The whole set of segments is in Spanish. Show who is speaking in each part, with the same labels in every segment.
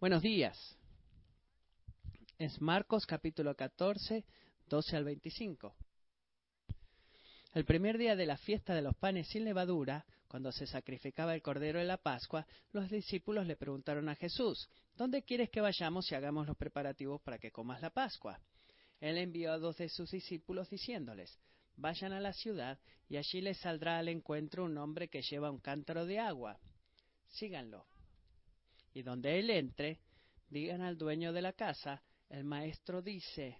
Speaker 1: Buenos días. Es Marcos capítulo 14, 12 al 25. El primer día de la fiesta de los panes sin levadura, cuando se sacrificaba el cordero de la Pascua, los discípulos le preguntaron a Jesús, ¿Dónde quieres que vayamos y hagamos los preparativos para que comas la Pascua? Él envió a dos de sus discípulos diciéndoles, Vayan a la ciudad y allí les saldrá al encuentro un hombre que lleva un cántaro de agua. Síganlo y donde él entre, digan al dueño de la casa, el maestro dice,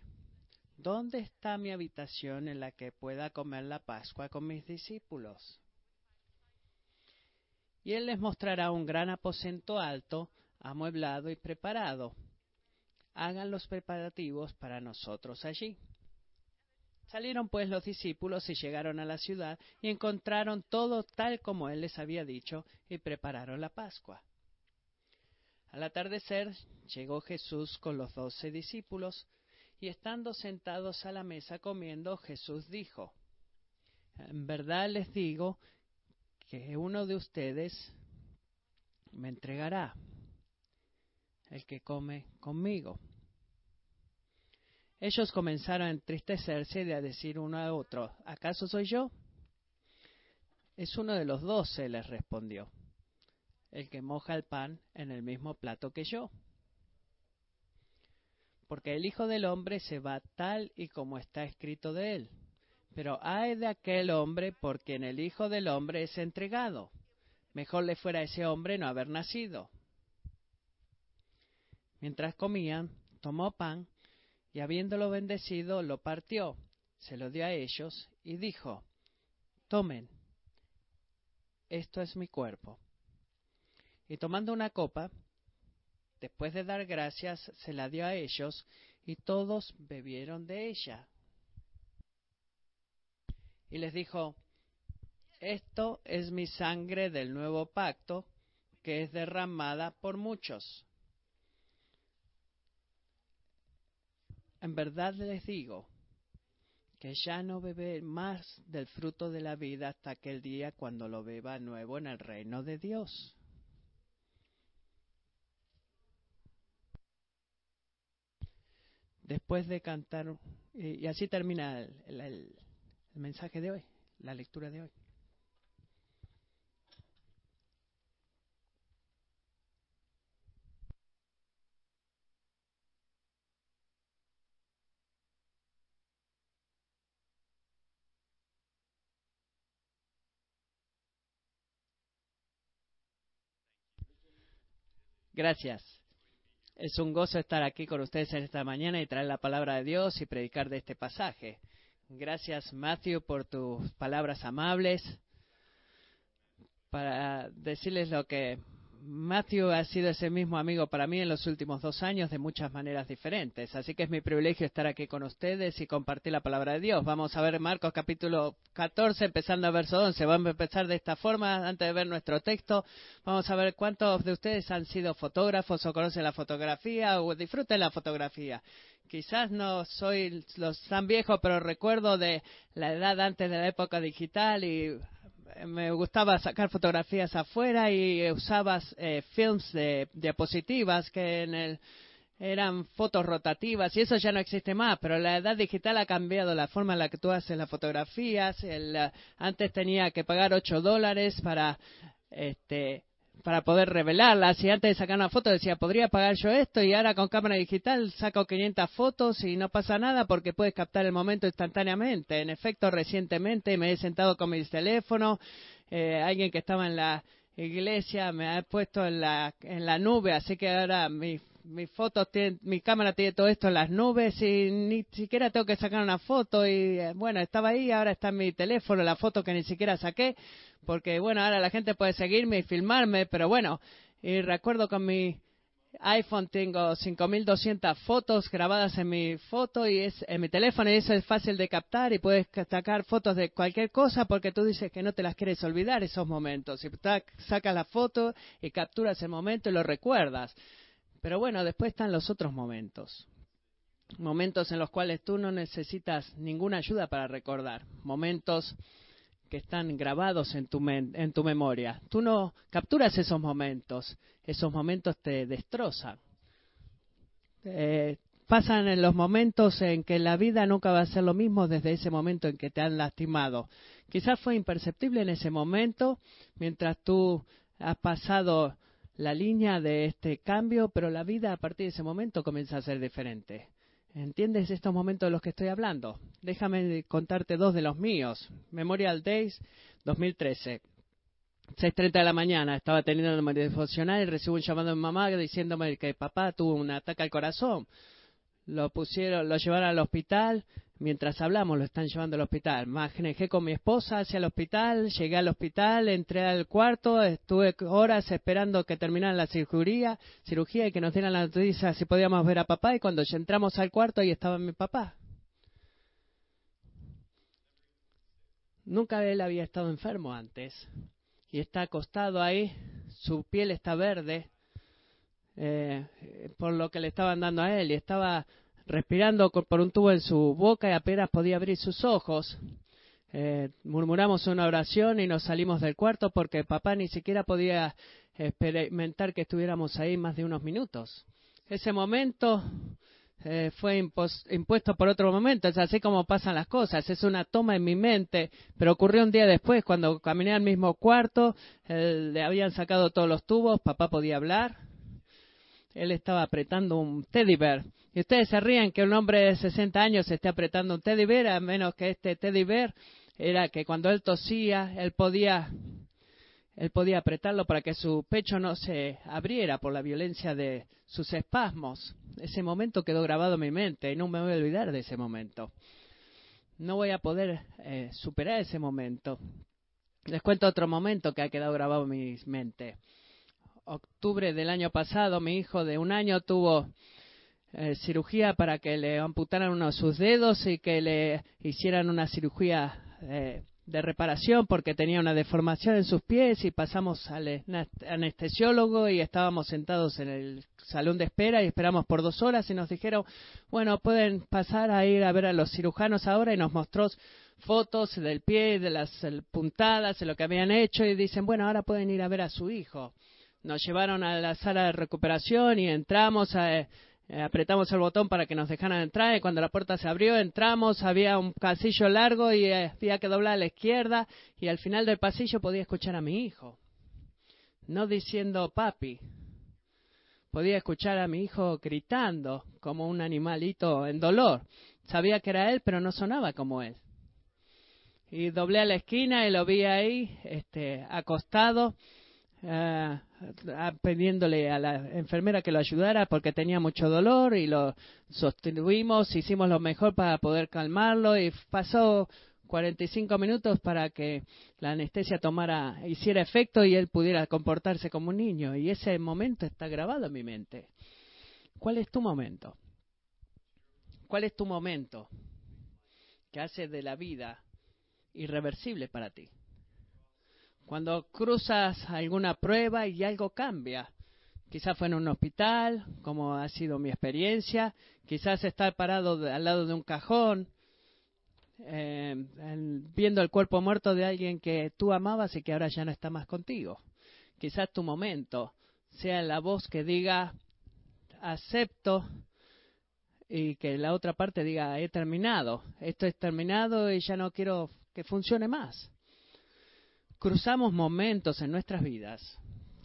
Speaker 1: ¿dónde está mi habitación en la que pueda comer la Pascua con mis discípulos? Y él les mostrará un gran aposento alto, amueblado y preparado. Hagan los preparativos para nosotros allí. Salieron pues los discípulos y llegaron a la ciudad y encontraron todo tal como él les había dicho y prepararon la Pascua. Al atardecer llegó Jesús con los doce discípulos, y estando sentados a la mesa comiendo, Jesús dijo, En verdad les digo que uno de ustedes me entregará, el que come conmigo. Ellos comenzaron a entristecerse y a decir uno a otro, ¿acaso soy yo? Es uno de los doce, les respondió el que moja el pan en el mismo plato que yo. Porque el Hijo del Hombre se va tal y como está escrito de él. Pero hay de aquel hombre por quien el Hijo del Hombre es entregado. Mejor le fuera a ese hombre no haber nacido. Mientras comían, tomó pan y habiéndolo bendecido, lo partió, se lo dio a ellos y dijo, Tomen, esto es mi cuerpo. Y tomando una copa, después de dar gracias, se la dio a ellos, y todos bebieron de ella. Y les dijo, esto es mi sangre del nuevo pacto, que es derramada por muchos. En verdad les digo que ya no beberé más del fruto de la vida hasta aquel día cuando lo beba nuevo en el reino de Dios. Después de cantar, y así termina el, mensaje de hoy, la lectura de hoy. Gracias. Es un gozo estar aquí con ustedes en esta mañana y traer la palabra de Dios y predicar de este pasaje. Gracias, Matthew, por tus palabras amables. Para decirles lo que Matthew ha sido ese mismo amigo para mí en los últimos dos años de muchas maneras diferentes. Así que es mi privilegio estar aquí con ustedes y compartir la palabra de Dios. Vamos a ver Marcos capítulo 14, empezando a verso 11. Vamos a empezar de esta forma antes de ver nuestro texto. Vamos a ver cuántos de ustedes han sido fotógrafos o conocen la fotografía o disfruten la fotografía. Quizás no soy los tan viejo, pero recuerdo de la edad antes de la época digital y me gustaba sacar fotografías afuera y usaba eh, films de diapositivas que en el, eran fotos rotativas y eso ya no existe más, pero la edad digital ha cambiado la forma en la que tú haces las fotografías. El, antes tenía que pagar 8 dólares para este, para poder revelarlas. Y antes de sacar una foto decía, podría pagar yo esto. Y ahora con cámara digital saco 500 fotos y no pasa nada porque puedes captar el momento instantáneamente. En efecto, recientemente me he sentado con mi teléfono. Eh, alguien que estaba en la iglesia me ha puesto en la, en la nube, así que ahora mi, mi fotos, mi cámara tiene todo esto en las nubes y ni siquiera tengo que sacar una foto y eh, bueno, estaba ahí, ahora está en mi teléfono la foto que ni siquiera saqué porque bueno, ahora la gente puede seguirme y filmarme, pero bueno, y recuerdo con mi iPhone tengo 5200 fotos grabadas en mi foto y es en mi teléfono y eso es fácil de captar y puedes sacar fotos de cualquier cosa porque tú dices que no te las quieres olvidar esos momentos. Y sacas la foto y capturas el momento y lo recuerdas. Pero bueno, después están los otros momentos. Momentos en los cuales tú no necesitas ninguna ayuda para recordar. Momentos que están grabados en tu, en tu memoria. Tú no capturas esos momentos, esos momentos te destrozan. eh, pasan en los momentos en que la vida nunca va a ser lo mismo desde ese momento en que te han lastimado. Quizás fue imperceptible en ese momento, mientras tú has pasado la línea de este cambio, pero la vida a partir de ese momento comienza a ser diferente. ¿Entiendes estos momentos de los que estoy hablando? Déjame contarte dos de los míos. Memorial Days 2013. 6.30 de la mañana estaba teniendo una devocional y recibo un llamado de mi mamá diciéndome que papá tuvo un ataque al corazón. Lo pusieron, lo llevaron al hospital. Mientras hablamos, lo están llevando al hospital. Manejé con mi esposa hacia el hospital, llegué al hospital, entré al cuarto, estuve horas esperando que terminara la cirugía, cirugía y que nos dieran la noticia si podíamos ver a papá. Y cuando entramos al cuarto, ahí estaba mi papá. Nunca él había estado enfermo antes y está acostado ahí, su piel está verde eh, por lo que le estaban dando a él y estaba respirando por un tubo en su boca y apenas podía abrir sus ojos. Eh, murmuramos una oración y nos salimos del cuarto porque papá ni siquiera podía experimentar que estuviéramos ahí más de unos minutos. Ese momento eh, fue impuesto por otro momento. Es así como pasan las cosas. Es una toma en mi mente, pero ocurrió un día después, cuando caminé al mismo cuarto, le habían sacado todos los tubos, papá podía hablar. Él estaba apretando un teddy bear. Y ustedes se ríen que un hombre de 60 años esté apretando un teddy bear, a menos que este teddy bear era que cuando él tosía, él podía él podía apretarlo para que su pecho no se abriera por la violencia de sus espasmos. Ese momento quedó grabado en mi mente y no me voy a olvidar de ese momento. No voy a poder eh, superar ese momento. Les cuento otro momento que ha quedado grabado en mi mente. Octubre del año pasado, mi hijo de un año tuvo eh, cirugía para que le amputaran uno de sus dedos y que le hicieran una cirugía eh, de reparación porque tenía una deformación en sus pies y pasamos al anestesiólogo y estábamos sentados en el salón de espera y esperamos por dos horas y nos dijeron, bueno, pueden pasar a ir a ver a los cirujanos ahora y nos mostró fotos del pie, de las puntadas, de lo que habían hecho y dicen, bueno, ahora pueden ir a ver a su hijo. Nos llevaron a la sala de recuperación y entramos a, eh, apretamos el botón para que nos dejaran entrar y cuando la puerta se abrió entramos, había un pasillo largo y eh, había que doblar a la izquierda y al final del pasillo podía escuchar a mi hijo, no diciendo papi, podía escuchar a mi hijo gritando como un animalito en dolor. Sabía que era él, pero no sonaba como él. Y doblé a la esquina y lo vi ahí, este, acostado, uh, pidiéndole a la enfermera que lo ayudara porque tenía mucho dolor y lo sostuvimos, hicimos lo mejor para poder calmarlo y pasó 45 minutos para que la anestesia tomara, hiciera efecto y él pudiera comportarse como un niño. Y ese momento está grabado en mi mente. ¿Cuál es tu momento? ¿Cuál es tu momento que hace de la vida irreversible para ti? Cuando cruzas alguna prueba y algo cambia. Quizás fue en un hospital, como ha sido mi experiencia. Quizás estar parado al lado de un cajón, eh, viendo el cuerpo muerto de alguien que tú amabas y que ahora ya no está más contigo. Quizás tu momento sea la voz que diga, acepto, y que la otra parte diga, he terminado, esto es terminado y ya no quiero que funcione más cruzamos momentos en nuestras vidas,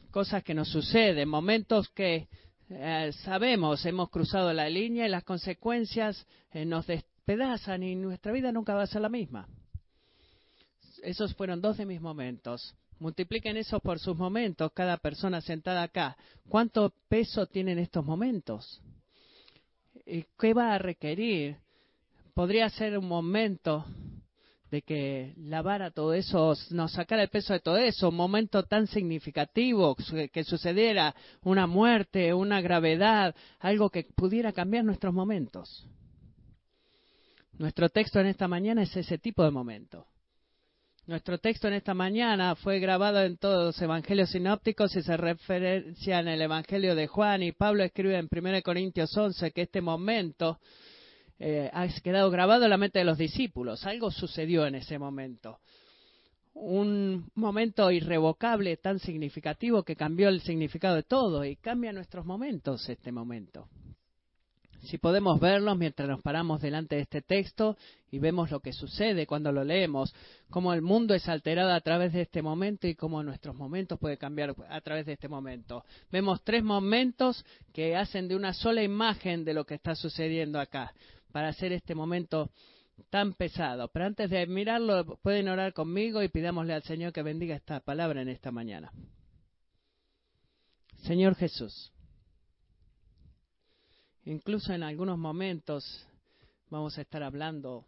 Speaker 1: cosas que nos suceden, momentos que eh, sabemos hemos cruzado la línea y las consecuencias eh, nos despedazan y nuestra vida nunca va a ser la misma. Esos fueron dos de mis momentos. Multipliquen eso por sus momentos, cada persona sentada acá. ¿Cuánto peso tienen estos momentos? ¿Y qué va a requerir? Podría ser un momento de que lavara todo eso, nos sacara el peso de todo eso, un momento tan significativo, que sucediera una muerte, una gravedad, algo que pudiera cambiar nuestros momentos. Nuestro texto en esta mañana es ese tipo de momento. Nuestro texto en esta mañana fue grabado en todos los evangelios sinópticos y se referencia en el evangelio de Juan y Pablo escribe en 1 Corintios 11 que este momento eh, ha quedado grabado en la mente de los discípulos. Algo sucedió en ese momento. Un momento irrevocable, tan significativo que cambió el significado de todo y cambia nuestros momentos este momento. Si podemos verlos mientras nos paramos delante de este texto y vemos lo que sucede cuando lo leemos, cómo el mundo es alterado a través de este momento y cómo nuestros momentos pueden cambiar a través de este momento. Vemos tres momentos que hacen de una sola imagen de lo que está sucediendo acá para hacer este momento tan pesado. Pero antes de mirarlo, pueden orar conmigo y pidámosle al Señor que bendiga esta palabra en esta mañana. Señor Jesús, incluso en algunos momentos vamos a estar hablando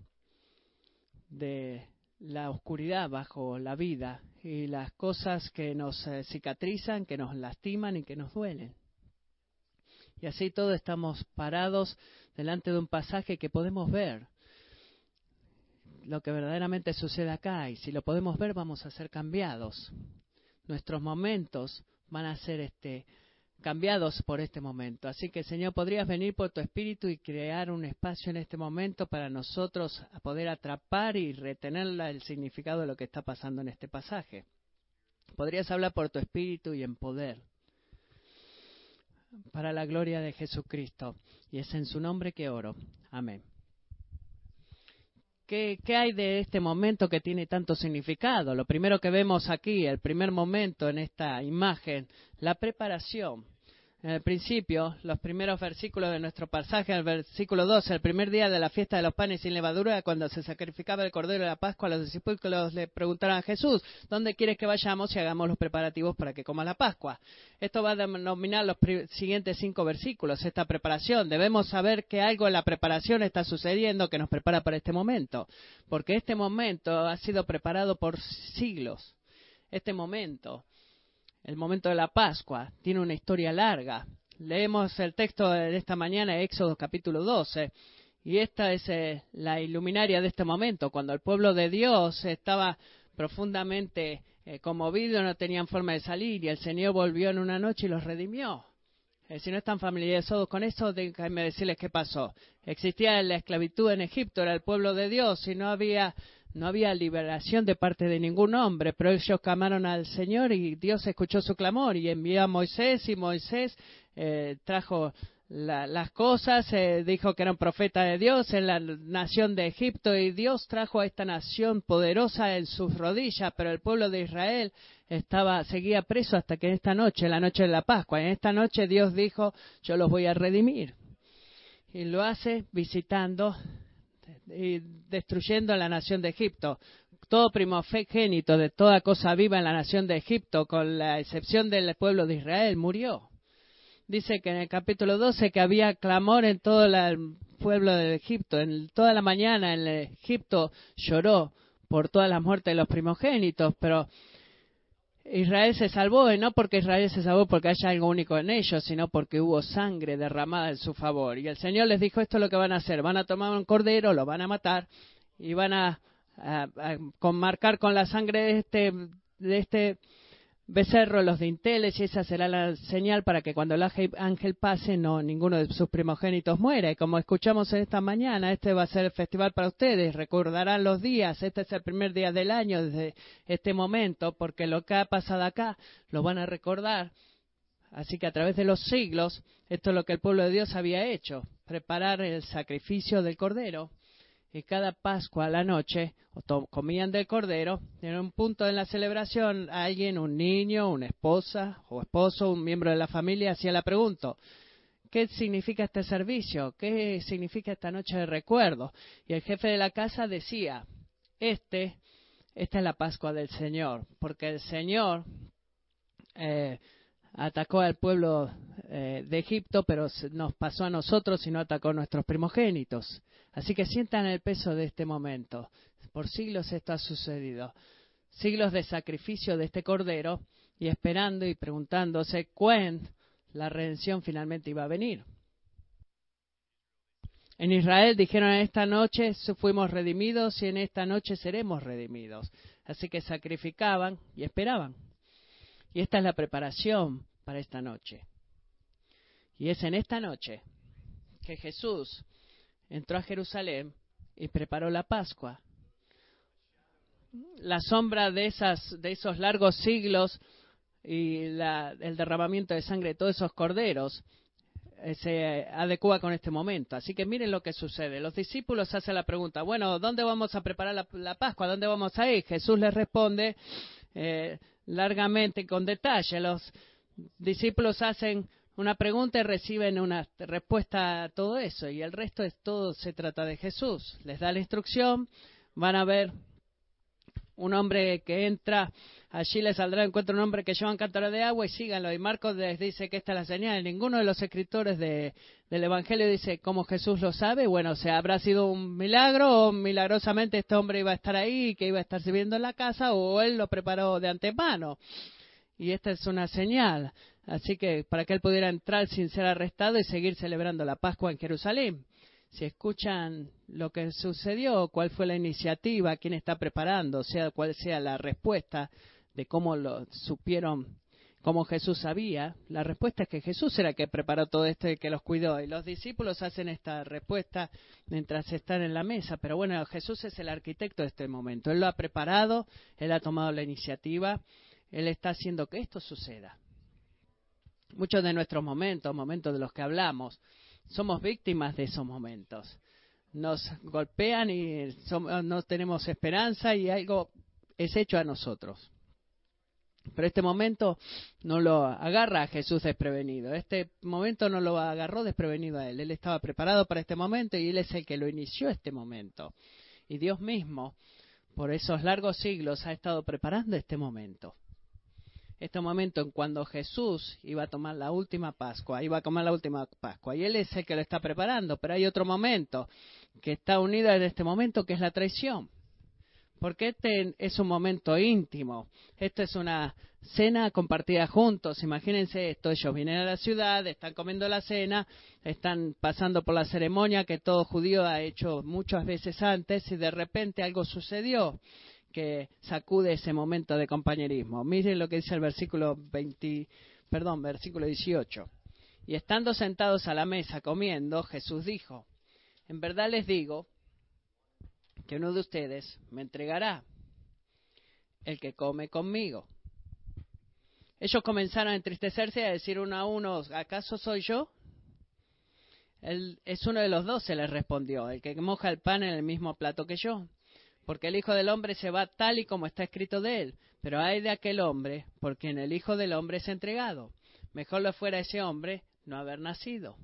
Speaker 1: de la oscuridad bajo la vida y las cosas que nos eh, cicatrizan, que nos lastiman y que nos duelen. Y así todos estamos parados delante de un pasaje que podemos ver lo que verdaderamente sucede acá y si lo podemos ver vamos a ser cambiados. Nuestros momentos van a ser este cambiados por este momento. Así que, Señor, podrías venir por tu espíritu y crear un espacio en este momento para nosotros poder atrapar y retener el significado de lo que está pasando en este pasaje. Podrías hablar por tu espíritu y en poder. Para la gloria de Jesucristo. Y es en su nombre que oro. Amén. ¿Qué, hay de este momento que tiene tanto significado? Lo primero que vemos aquí, el primer momento en esta imagen, la preparación en el principio, los primeros versículos de nuestro pasaje, el versículo 12, el primer día de la fiesta de los panes sin levadura, cuando se sacrificaba el cordero de la Pascua, los discípulos le preguntaron a Jesús, ¿dónde quieres que vayamos y hagamos los preparativos para que coma la Pascua? Esto va a denominar los siguientes cinco versículos, esta preparación. Debemos saber que algo en la preparación está sucediendo que nos prepara para este momento, porque este momento ha sido preparado por siglos. Este momento el momento de la Pascua. Tiene una historia larga. Leemos el texto de esta mañana, Éxodo capítulo 12, y esta es eh, la iluminaria de este momento, cuando el pueblo de Dios estaba profundamente eh, conmovido, no tenían forma de salir, y el Señor volvió en una noche y los redimió. Eh, si no están familiarizados con eso, déjenme decirles qué pasó. Existía la esclavitud en Egipto, era el pueblo de Dios, y no había no había liberación de parte de ningún hombre, pero ellos clamaron al Señor y Dios escuchó su clamor y envió a Moisés y Moisés eh, trajo las cosas, eh, dijo que era un profeta de Dios en la nación de Egipto y Dios trajo a esta nación poderosa en sus rodillas, pero el pueblo de Israel estaba seguía preso hasta que en esta noche, la noche de la Pascua, en esta noche Dios dijo, yo los voy a redimir. Y lo hace visitando y destruyendo la nación de Egipto. Todo primogénito de toda cosa viva en la nación de Egipto, con la excepción del pueblo de Israel, murió. Dice que en el capítulo 12 que había clamor en todo el pueblo de Egipto. En toda la mañana en Egipto lloró por todas las muertes de los primogénitos, pero Israel se salvó, y no porque Israel se salvó porque haya algo único en ellos, sino porque hubo sangre derramada en su favor. Y el Señor les dijo, esto es lo que van a hacer, van a tomar un cordero, lo van a matar y van a, a, marcar con la sangre de este, de este becerro los dinteles y esa será la señal para que cuando el ángel pase no ninguno de sus primogénitos muera. Y como escuchamos esta mañana, este va a ser el festival para ustedes. Recordarán los días. Este es el primer día del año desde este momento, porque lo que ha pasado acá lo van a recordar. Así que a través de los siglos, esto es lo que el pueblo de Dios había hecho, preparar el sacrificio del cordero y cada Pascua a la noche comían del cordero. En un punto en la celebración, alguien, un niño, una esposa o esposo, un miembro de la familia, hacía la pregunta, ¿qué significa este servicio? ¿Qué significa esta noche de recuerdo? Y el jefe de la casa decía, este, esta es la Pascua del Señor, porque el Señor eh, atacó al pueblo eh, de Egipto, pero nos pasó a nosotros y no atacó a nuestros primogénitos. Así que sientan el peso de este momento. Por siglos esto ha sucedido. Siglos de sacrificio de este cordero y esperando y preguntándose cuándo la redención finalmente iba a venir. En Israel dijeron esta noche fuimos redimidos y en esta noche seremos redimidos. Así que sacrificaban y esperaban. Y esta es la preparación para esta noche. Y es en esta noche que Jesús entró a Jerusalén y preparó la Pascua. La sombra de, esas, de esos largos siglos y el derramamiento de sangre de todos esos corderos eh, se adecua con este momento. Así que miren lo que sucede. Los discípulos hacen la pregunta, bueno, ¿dónde vamos a preparar la, Pascua? ¿Dónde vamos a ir? Jesús les responde eh, largamente, con detalle. Los discípulos hacen una pregunta y reciben una respuesta a todo eso. Y el resto es todo, se trata de Jesús. Les da la instrucción, van a ver un hombre que entra, allí le saldrá encuentra un hombre que lleva un cántaro de agua y síganlo. Y Marcos les dice que esta es la señal. Ninguno de los escritores del Evangelio dice cómo Jesús lo sabe. Bueno, o sea, habrá sido un milagro o milagrosamente este hombre iba a estar ahí, que iba a estar sirviendo en la casa o él lo preparó de antemano. Y esta es una señal. Así que para que él pudiera entrar sin ser arrestado y seguir celebrando la Pascua en Jerusalén. Si escuchan lo que sucedió, cuál fue la iniciativa, quién está preparando, sea cuál sea la respuesta de cómo lo supieron, cómo Jesús sabía, la respuesta es que Jesús era el que preparó todo esto y que los cuidó. Y los discípulos hacen esta respuesta mientras están en la mesa. Pero bueno, Jesús es el arquitecto de este momento. Él lo ha preparado, él ha tomado la iniciativa, él está haciendo que esto suceda. Muchos de nuestros momentos, momentos de los que hablamos, somos víctimas de esos momentos. Nos golpean y no tenemos esperanza y algo es hecho a nosotros. Pero este momento no lo agarra a Jesús desprevenido. Este momento no lo agarró desprevenido a él. Él estaba preparado para este momento y él es el que lo inició este momento. Y Dios mismo, por esos largos siglos, ha estado preparando este momento este momento en cuando Jesús iba a tomar la última Pascua, iba a comer la última Pascua, y Él es el que lo está preparando, pero hay otro momento que está unido en este momento que es la traición. Porque este es un momento íntimo, esto es una cena compartida juntos, imagínense esto, ellos vienen a la ciudad, están comiendo la cena, están pasando por la ceremonia que todo judío ha hecho muchas veces antes y de repente algo sucedió que sacude ese momento de compañerismo. Miren lo que dice el versículo 20, perdón, versículo 18. Y estando sentados a la mesa comiendo, Jesús dijo, en verdad les digo que uno de ustedes me entregará, el que come conmigo. Ellos comenzaron a entristecerse y a decir uno a uno, ¿acaso soy yo? Él es uno de los dos, se les respondió, el que moja el pan en el mismo plato que yo porque el Hijo del Hombre se va tal y como está escrito de él. Pero hay de aquel hombre, porque en el Hijo del Hombre es entregado. Mejor le fuera ese hombre no haber nacido.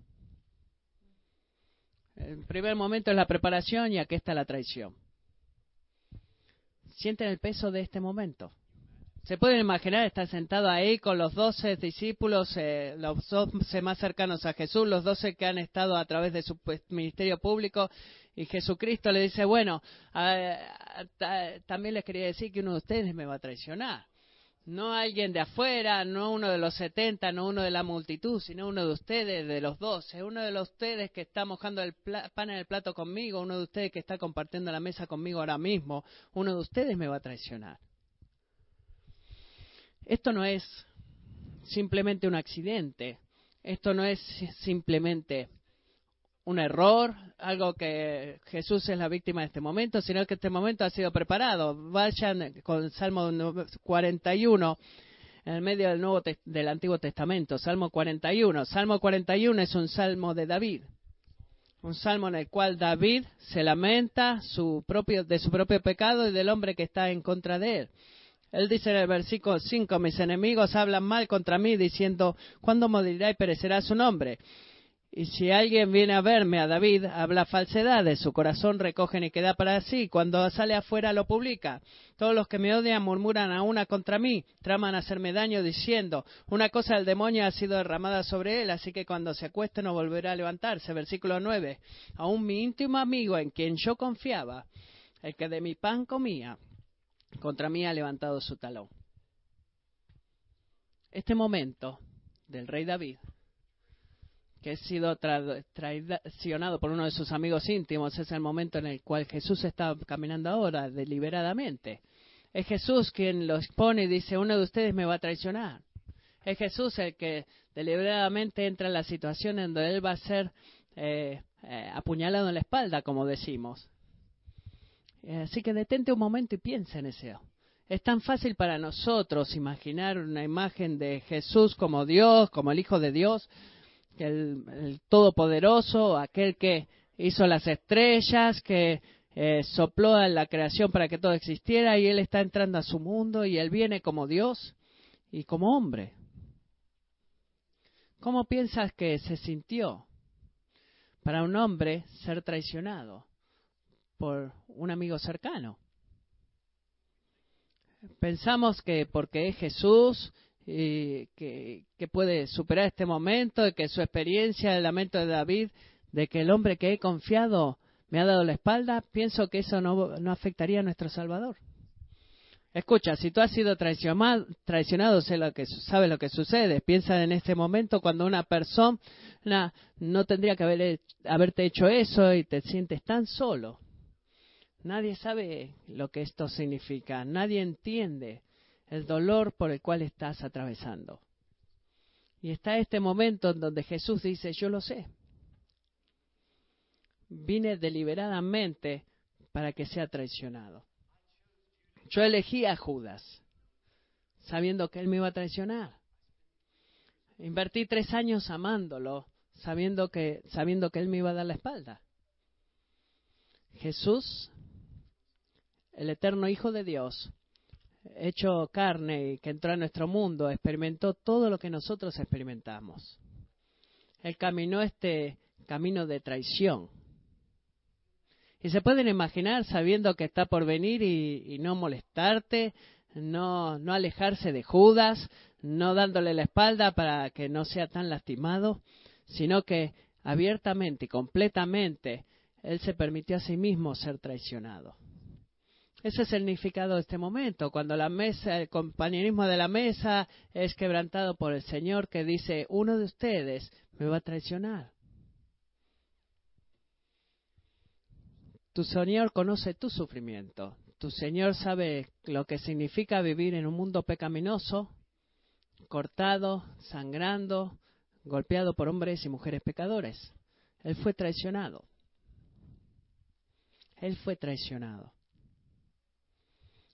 Speaker 1: El primer momento es la preparación y aquí está la traición. Sienten el peso de este momento. Se pueden imaginar estar sentado ahí con los doce discípulos, eh, los doce más cercanos a Jesús, los doce que han estado a través de su pues, ministerio público, y Jesucristo le dice, bueno, también les quería decir que uno de ustedes me va a traicionar. No alguien de afuera, no uno de los setenta, no uno de la multitud, sino uno de ustedes, de los doce, uno de ustedes que está mojando el pan en el plato conmigo, uno de ustedes que está compartiendo la mesa conmigo ahora mismo, uno de ustedes me va a traicionar. Esto no es simplemente un accidente, esto no es simplemente un error, algo que Jesús es la víctima de este momento, sino que este momento ha sido preparado. Vayan con Salmo 41 en el medio del Nuevo del Antiguo Testamento, Salmo 41. Salmo 41 es un salmo de David. Un salmo en el cual David se lamenta su propio, de su propio pecado y del hombre que está en contra de él. Él dice en el versículo 5, mis enemigos hablan mal contra mí diciendo, ¿cuándo morirá y perecerá su nombre? Y si alguien viene a verme a David, habla falsedades, su corazón recoge queda para sí, cuando sale afuera lo publica. Todos los que me odian murmuran a una contra mí, traman hacerme daño diciendo, una cosa del demonio ha sido derramada sobre él, así que cuando se acueste no volverá a levantarse. Versículo 9. Aún mi íntimo amigo en quien yo confiaba, el que de mi pan comía, contra mí ha levantado su talón. Este momento del rey David que ha sido traicionado por uno de sus amigos íntimos, es el momento en el cual Jesús está caminando ahora deliberadamente. Es Jesús quien lo expone y dice, uno de ustedes me va a traicionar. Es Jesús el que deliberadamente entra en la situación en donde él va a ser eh, eh, apuñalado en la espalda, como decimos. Eh, así que detente un momento y piensa en eso. Es tan fácil para nosotros imaginar una imagen de Jesús como Dios, como el Hijo de Dios, el, Todopoderoso, aquel que hizo las estrellas, que eh, sopló a la creación para que todo existiera y Él está entrando a su mundo y Él viene como Dios y como hombre. ¿Cómo piensas que se sintió para un hombre ser traicionado por un amigo cercano? Pensamos que porque es Jesús y que, puede superar este momento, y que su experiencia, el lamento de David, de que el hombre que he confiado me ha dado la espalda, pienso que eso no, no afectaría a nuestro Salvador. Escucha, si tú has sido traicionado, traicionado sé lo que, sabes lo que sucede. Piensa en este momento cuando una persona no tendría que haber, haberte hecho eso y te sientes tan solo. Nadie sabe lo que esto significa, nadie entiende el dolor por el cual estás atravesando. Y está este momento en donde Jesús dice, yo lo sé. Vine deliberadamente para que sea traicionado. Yo elegí a Judas, sabiendo que él me iba a traicionar. Invertí tres años amándolo, sabiendo que, sabiendo que él me iba a dar la espalda. Jesús, el eterno Hijo de Dios, hecho carne y que entró a nuestro mundo, experimentó todo lo que nosotros experimentamos. Él caminó este camino de traición. Y se pueden imaginar sabiendo que está por venir y, no molestarte, no, no alejarse de Judas, no dándole la espalda para que no sea tan lastimado, sino que abiertamente y completamente él se permitió a sí mismo ser traicionado. Ese es el significado de este momento, cuando la mesa, el compañerismo de la mesa es quebrantado por el Señor que dice, uno de ustedes me va a traicionar. Tu Señor conoce tu sufrimiento. Tu Señor sabe lo que significa vivir en un mundo pecaminoso, cortado, sangrando, golpeado por hombres y mujeres pecadores. Él fue traicionado. Él fue traicionado.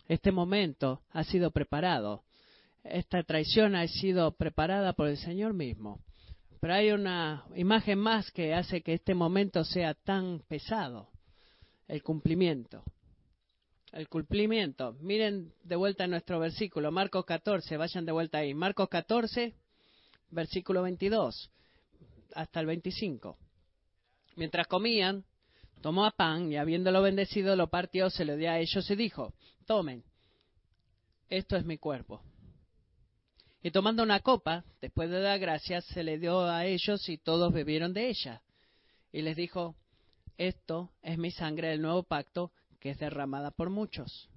Speaker 1: Este momento ha sido preparado. Esta traición ha sido preparada por el Señor mismo. Pero hay una imagen más que hace que este momento sea tan pesado. El cumplimiento. El cumplimiento. Miren de vuelta nuestro versículo, Marcos 14, vayan de vuelta ahí. Marcos 14, versículo 22 hasta el 25. Mientras comían, tomó a pan y habiéndolo bendecido lo partió, se lo dio a ellos y dijo, tomen, esto es mi cuerpo. Y tomando una copa, después de dar gracias, se le dio a ellos y todos bebieron de ella. Y les dijo, esto es mi sangre del nuevo pacto que es derramada por muchos.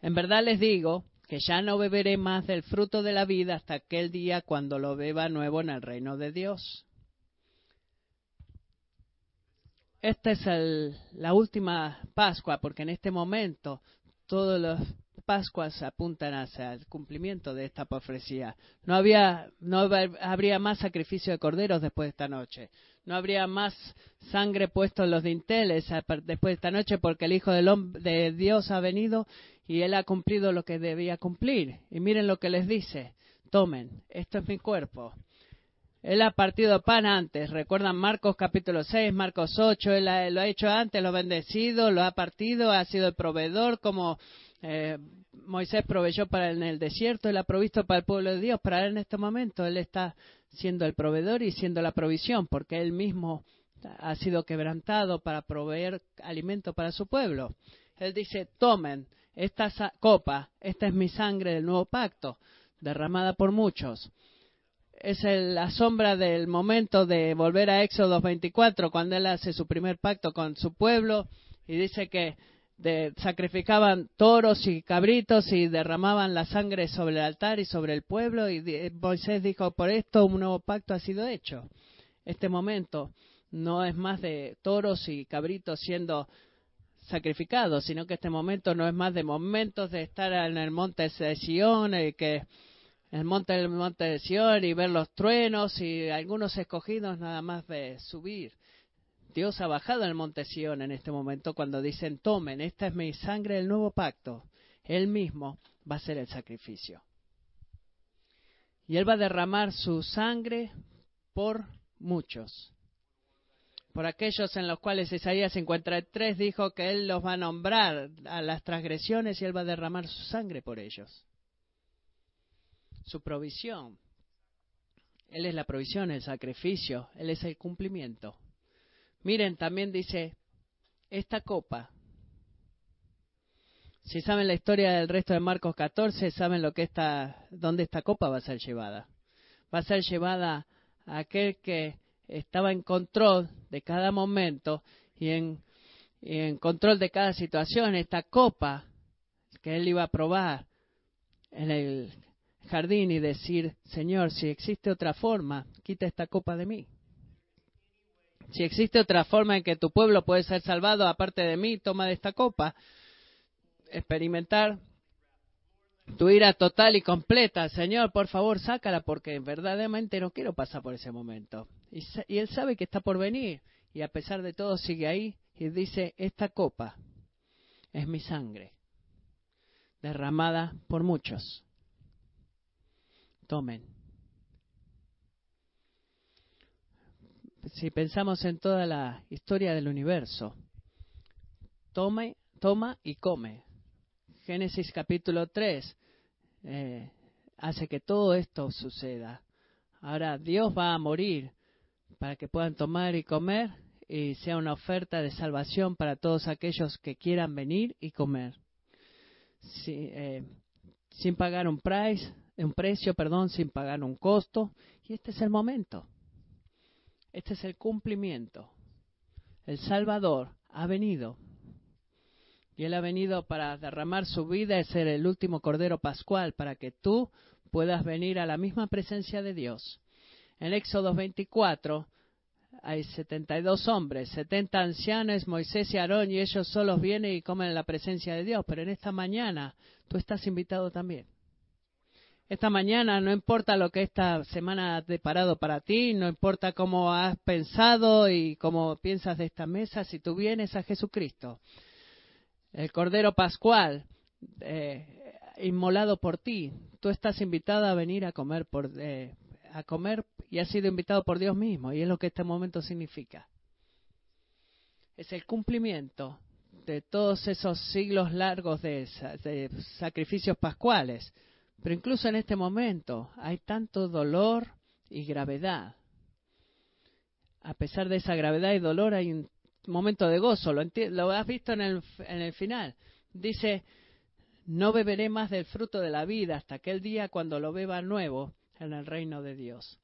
Speaker 1: En verdad les digo que ya no beberé más del fruto de la vida hasta aquel día cuando lo beba nuevo en el reino de Dios. Esta es la última Pascua, porque en este momento todas las Pascuas apuntan hacia el cumplimiento de esta profecía. No, no habría más sacrificio de corderos después de esta noche. No habría más sangre puesto en los dinteles después de esta noche porque el Hijo de Dios ha venido y Él ha cumplido lo que debía cumplir. Y miren lo que les dice. Tomen, esto es mi cuerpo. Él ha partido pan antes. Recuerdan Marcos capítulo 6, Marcos 8. Él lo ha hecho antes, lo ha bendecido, lo ha partido, ha sido el proveedor como eh, Moisés proveyó para en el desierto, él ha provisto para el pueblo de Dios. Para él en este momento, él está siendo el proveedor y siendo la provisión, porque él mismo ha sido quebrantado para proveer alimento para su pueblo. Él dice, tomen esta copa, esta es mi sangre del nuevo pacto, derramada por muchos es la sombra del momento de volver a Éxodo 24, cuando él hace su primer pacto con su pueblo y dice que sacrificaban toros y cabritos y derramaban la sangre sobre el altar y sobre el pueblo y Moisés dijo, por esto un nuevo pacto ha sido hecho. Este momento no es más de toros y cabritos siendo sacrificados, sino que este momento no es más de momentos de estar en el monte de Sion, y que el monte del monte de Sion y ver los truenos y algunos escogidos nada más de subir. Dios ha bajado el monte Sion en este momento cuando dicen, tomen, esta es mi sangre del nuevo pacto. Él mismo va a ser el sacrificio. Y Él va a derramar su sangre por muchos. Por aquellos en los cuales Isaías 53 dijo que Él los va a nombrar a las transgresiones y Él va a derramar su sangre por ellos. Su provisión. Él es la provisión, el sacrificio, Él es el cumplimiento. Miren, también dice, esta copa. Si saben la historia del resto de Marcos 14, saben lo que esta, dónde esta copa va a ser llevada. Va a ser llevada a aquel que estaba en control de cada momento y en, en control de cada situación. Esta copa que él iba a probar en el jardín y decir, Señor, si existe otra forma, quita esta copa de mí. Si existe otra forma en que tu pueblo puede ser salvado aparte de mí, toma de esta copa. Experimentar tu ira total y completa. Señor, por favor, sácala porque verdaderamente no quiero pasar por ese momento. Y, y él sabe que está por venir. Y a pesar de todo sigue ahí y dice, esta copa es mi sangre, derramada por muchos. Tomen. si pensamos en toda la historia del universo, tome, toma y come. Génesis capítulo 3 eh, hace que todo esto suceda. Ahora Dios va a morir para que puedan tomar y comer y sea una oferta de salvación para todos aquellos que quieran venir y comer. Eh, sin pagar un price, un precio, perdón, sin pagar un costo. Y este es el momento. Este es el cumplimiento. El Salvador ha venido. Y Él ha venido para derramar su vida y ser el último Cordero Pascual para que tú puedas venir a la misma presencia de Dios. En Éxodo 24 hay 72 hombres, 70 ancianos, Moisés y Aarón, y ellos solos vienen y comen en la presencia de Dios. Pero en esta mañana tú estás invitado también esta mañana, no importa lo que esta semana ha deparado para ti, no importa cómo has pensado y cómo piensas de esta mesa, si tú vienes a Jesucristo, el Cordero Pascual, eh, inmolado por ti, tú estás invitado a venir a comer por, eh, a comer y has sido invitado por Dios mismo y es lo que este momento significa. Es el cumplimiento de todos esos siglos largos de sacrificios pascuales pero incluso en este momento hay tanto dolor y gravedad. A pesar de esa gravedad y dolor hay un momento de gozo. Lo, lo has visto en el, en el final. Dice, no beberé más del fruto de la vida hasta aquel día cuando lo beba nuevo en el reino de Dios.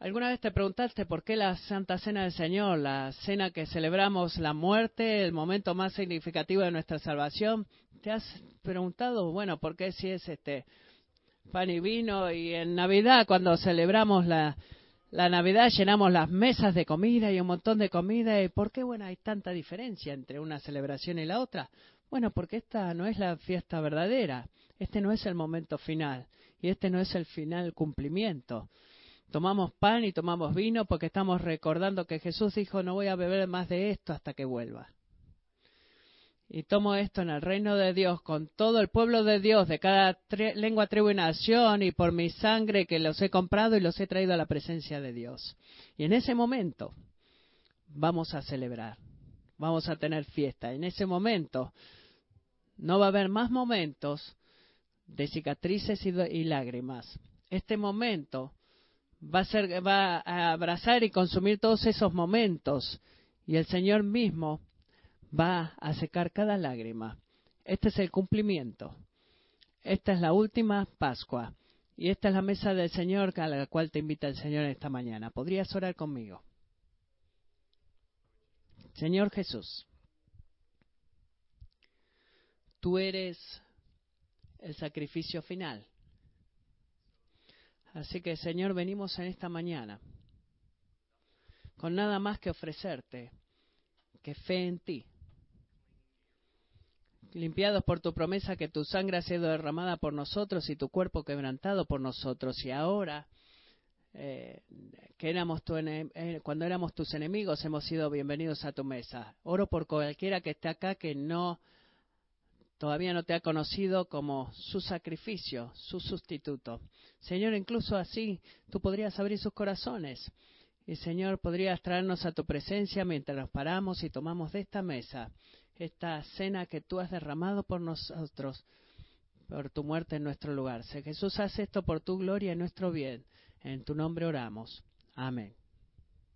Speaker 1: ¿Alguna vez te preguntaste por qué la Santa Cena del Señor, la cena que celebramos la muerte, el momento más significativo de nuestra salvación? ¿Te has preguntado, bueno, por qué si es este pan y vino y en Navidad cuando celebramos la, Navidad llenamos las mesas de comida y un montón de comida y por qué bueno hay tanta diferencia entre una celebración y la otra? Bueno, porque esta no es la fiesta verdadera, este no es el momento final y este no es el final cumplimiento. Tomamos pan y tomamos vino porque estamos recordando que Jesús dijo, no voy a beber más de esto hasta que vuelva. Y tomo esto en el reino de Dios con todo el pueblo de Dios, de cada lengua, tribu y nación, y por mi sangre que los he comprado y los he traído a la presencia de Dios. Y en ese momento vamos a celebrar, vamos a tener fiesta. En ese momento no va a haber más momentos de cicatrices y, y lágrimas. Este momento va a, ser, va a abrazar y consumir todos esos momentos y el Señor mismo va a secar cada lágrima. Este es el cumplimiento. Esta es la última Pascua y esta es la mesa del Señor a la cual te invita el Señor esta mañana. ¿Podrías orar conmigo? Señor Jesús, tú eres el sacrificio final. Así que, Señor, venimos en esta mañana con nada más que ofrecerte que fe en ti. Limpiados por tu promesa que tu sangre ha sido derramada por nosotros y tu cuerpo quebrantado por nosotros. Y ahora, eh, que éramos eh, cuando éramos tus enemigos, hemos sido bienvenidos a tu mesa. Oro por cualquiera que esté acá que no todavía no te ha conocido como su sacrificio, su sustituto. Señor, incluso así tú podrías abrir sus corazones. Y Señor, podrías traernos a tu presencia mientras nos paramos y tomamos de esta mesa, esta cena que tú has derramado por nosotros, por tu muerte en nuestro lugar. Sé Jesús, hace esto por tu gloria y nuestro bien. En tu nombre oramos. Amén.